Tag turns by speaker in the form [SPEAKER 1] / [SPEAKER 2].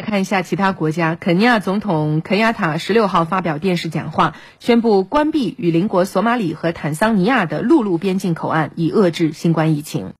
[SPEAKER 1] 看一下其他国家，肯尼亚总统肯亚塔十六号发表电视讲话，宣布关闭与邻国索马里和坦桑尼亚的陆路边境口岸，以遏制新冠疫情。